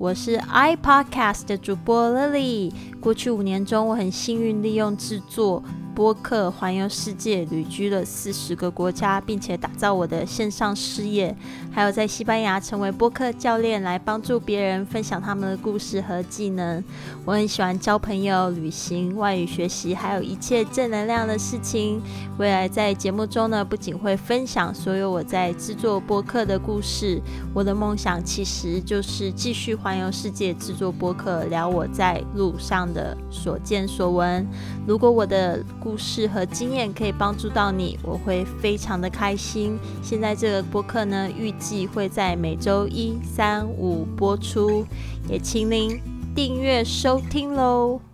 我是 iPodcast 的主播 Lily。过去五年中，我很幸运利用制作。播客环游世界，旅居了四十个国家，并且打造我的线上事业，还有在西班牙成为播客教练，来帮助别人分享他们的故事和技能。我很喜欢交朋友、旅行、外语学习，还有一切正能量的事情。未来在节目中呢，不仅会分享所有我在制作播客的故事，我的梦想其实就是继续环游世界，制作播客，聊我在路上的所见所闻。如果我的故故事和经验可以帮助到你，我会非常的开心。现在这个播客呢，预计会在每周一、三、五播出，也请您订阅收听喽。